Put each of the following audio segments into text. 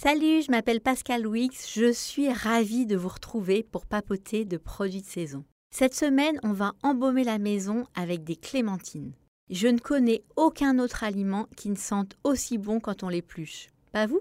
Salut, je m'appelle Pascal Wix, je suis ravie de vous retrouver pour papoter de produits de saison. Cette semaine, on va embaumer la maison avec des clémentines. Je ne connais aucun autre aliment qui ne sente aussi bon quand on l'épluche. Pas vous?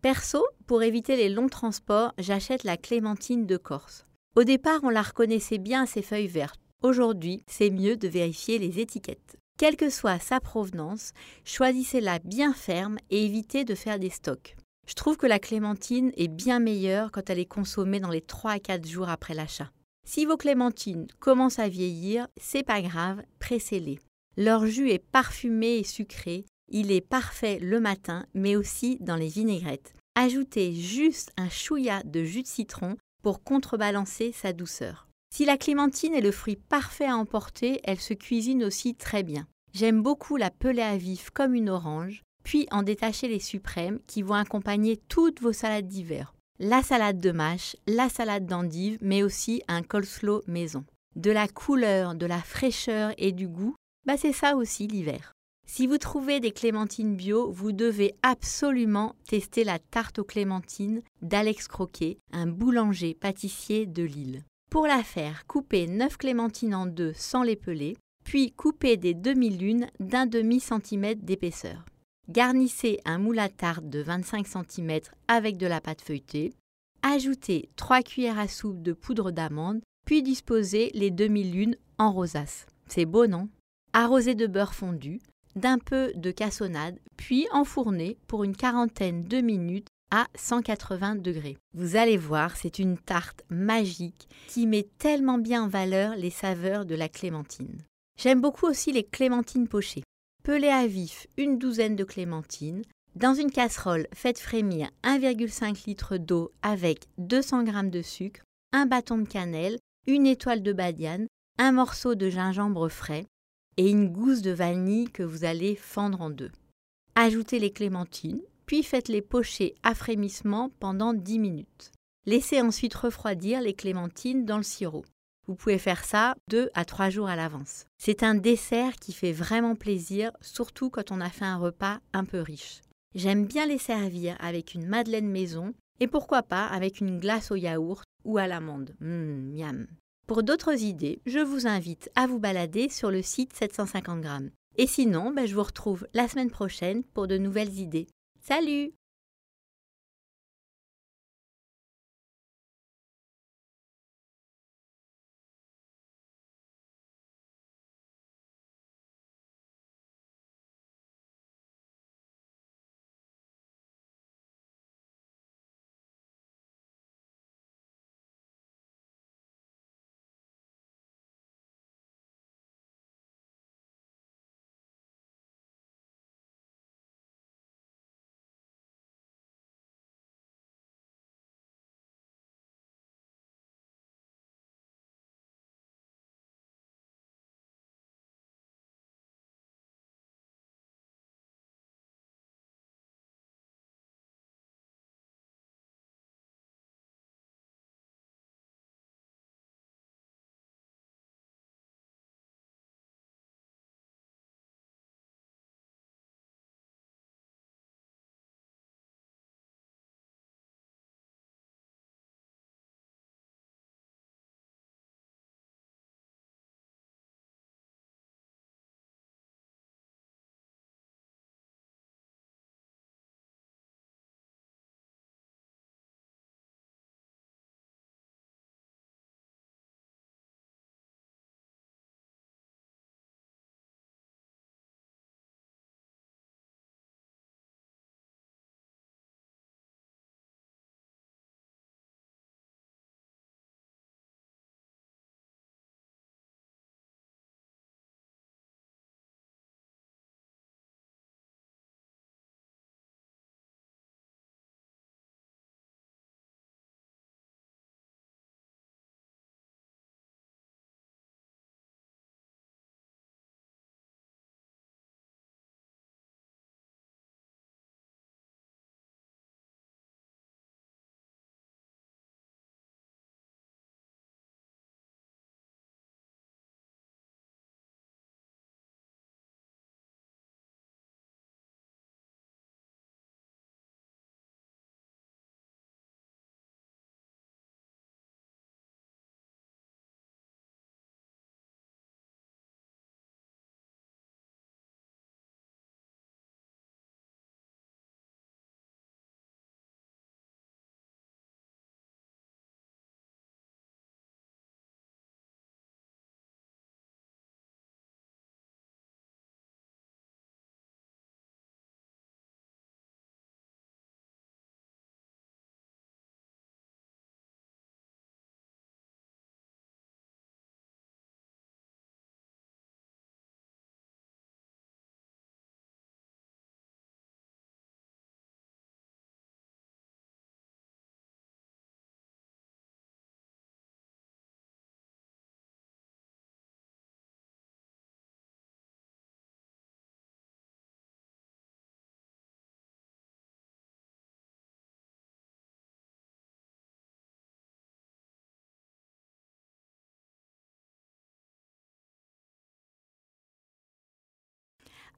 Perso, pour éviter les longs transports, j'achète la clémentine de Corse. Au départ, on la reconnaissait bien à ses feuilles vertes. Aujourd'hui, c'est mieux de vérifier les étiquettes. Quelle que soit sa provenance, choisissez-la bien ferme et évitez de faire des stocks. Je trouve que la clémentine est bien meilleure quand elle est consommée dans les 3 à 4 jours après l'achat. Si vos clémentines commencent à vieillir, c'est pas grave, pressez-les. Leur jus est parfumé et sucré, il est parfait le matin, mais aussi dans les vinaigrettes. Ajoutez juste un chouïa de jus de citron pour contrebalancer sa douceur. Si la clémentine est le fruit parfait à emporter, elle se cuisine aussi très bien. J'aime beaucoup la peler à vif comme une orange puis en détacher les suprêmes qui vont accompagner toutes vos salades d'hiver. La salade de mâche, la salade d'endive, mais aussi un coleslaw maison. De la couleur, de la fraîcheur et du goût, bah c'est ça aussi l'hiver. Si vous trouvez des clémentines bio, vous devez absolument tester la tarte aux clémentines d'Alex Croquet, un boulanger pâtissier de Lille. Pour la faire, coupez 9 clémentines en deux sans les peler, puis coupez des demi-lunes d'un demi-centimètre d'épaisseur. Garnissez un moule à tarte de 25 cm avec de la pâte feuilletée. Ajoutez 3 cuillères à soupe de poudre d'amande, puis disposez les demi-lunes en rosace. C'est beau, non? Arrosez de beurre fondu, d'un peu de cassonade, puis enfournez pour une quarantaine de minutes à 180 degrés. Vous allez voir, c'est une tarte magique qui met tellement bien en valeur les saveurs de la clémentine. J'aime beaucoup aussi les clémentines pochées. Pelez à vif une douzaine de clémentines. Dans une casserole, faites frémir 1,5 litre d'eau avec 200 g de sucre, un bâton de cannelle, une étoile de badiane, un morceau de gingembre frais et une gousse de vanille que vous allez fendre en deux. Ajoutez les clémentines, puis faites-les pocher à frémissement pendant 10 minutes. Laissez ensuite refroidir les clémentines dans le sirop. Vous pouvez faire ça deux à trois jours à l'avance. C'est un dessert qui fait vraiment plaisir, surtout quand on a fait un repas un peu riche. J'aime bien les servir avec une madeleine maison et pourquoi pas avec une glace au yaourt ou à l'amande. Miam. Pour d'autres idées, je vous invite à vous balader sur le site 750 grammes. Et sinon, ben, je vous retrouve la semaine prochaine pour de nouvelles idées. Salut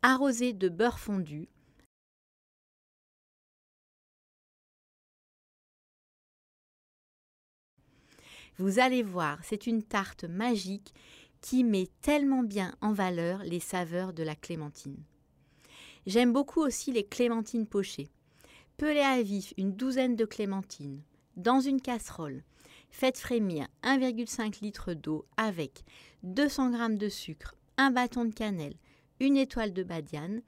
arrosée de beurre fondu. Vous allez voir, c'est une tarte magique qui met tellement bien en valeur les saveurs de la clémentine. J'aime beaucoup aussi les clémentines pochées. Pelez à vif une douzaine de clémentines dans une casserole. Faites frémir 1,5 litre d'eau avec 200 g de sucre, un bâton de cannelle, une étoile de badiane,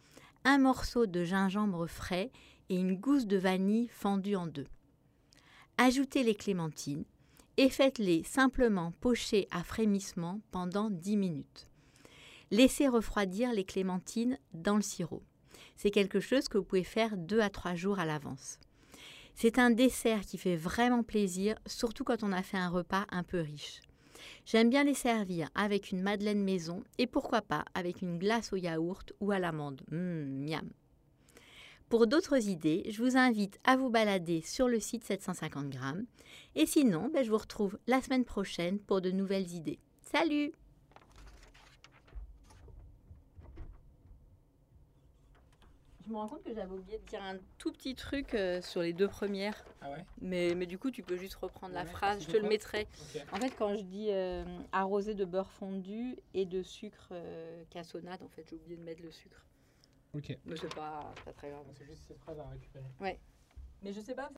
un morceau de gingembre frais et une gousse de vanille fendue en deux. Ajoutez les clémentines et faites-les simplement pocher à frémissement pendant 10 minutes. Laissez refroidir les clémentines dans le sirop. C'est quelque chose que vous pouvez faire 2 à 3 jours à l'avance. C'est un dessert qui fait vraiment plaisir, surtout quand on a fait un repas un peu riche. J'aime bien les servir avec une madeleine maison et pourquoi pas avec une glace au yaourt ou à l'amande. Mmh, miam. Pour d'autres idées, je vous invite à vous balader sur le site 750 grammes. Et sinon, ben, je vous retrouve la semaine prochaine pour de nouvelles idées. Salut Je me rends compte que j'avais oublié de dire un tout petit truc euh, sur les deux premières. Ah ouais? Mais, mais du coup, tu peux juste reprendre la Ouais, phrase, je te le mettrai. En fait, quand je dis euh, arrosé de beurre fondu et de sucre euh, cassonade, en fait, j'ai oublié de mettre le sucre. Ok. Mais c'est pas, c'est pas très grave. C'est juste cette phrase à récupérer. Mais je sais pas.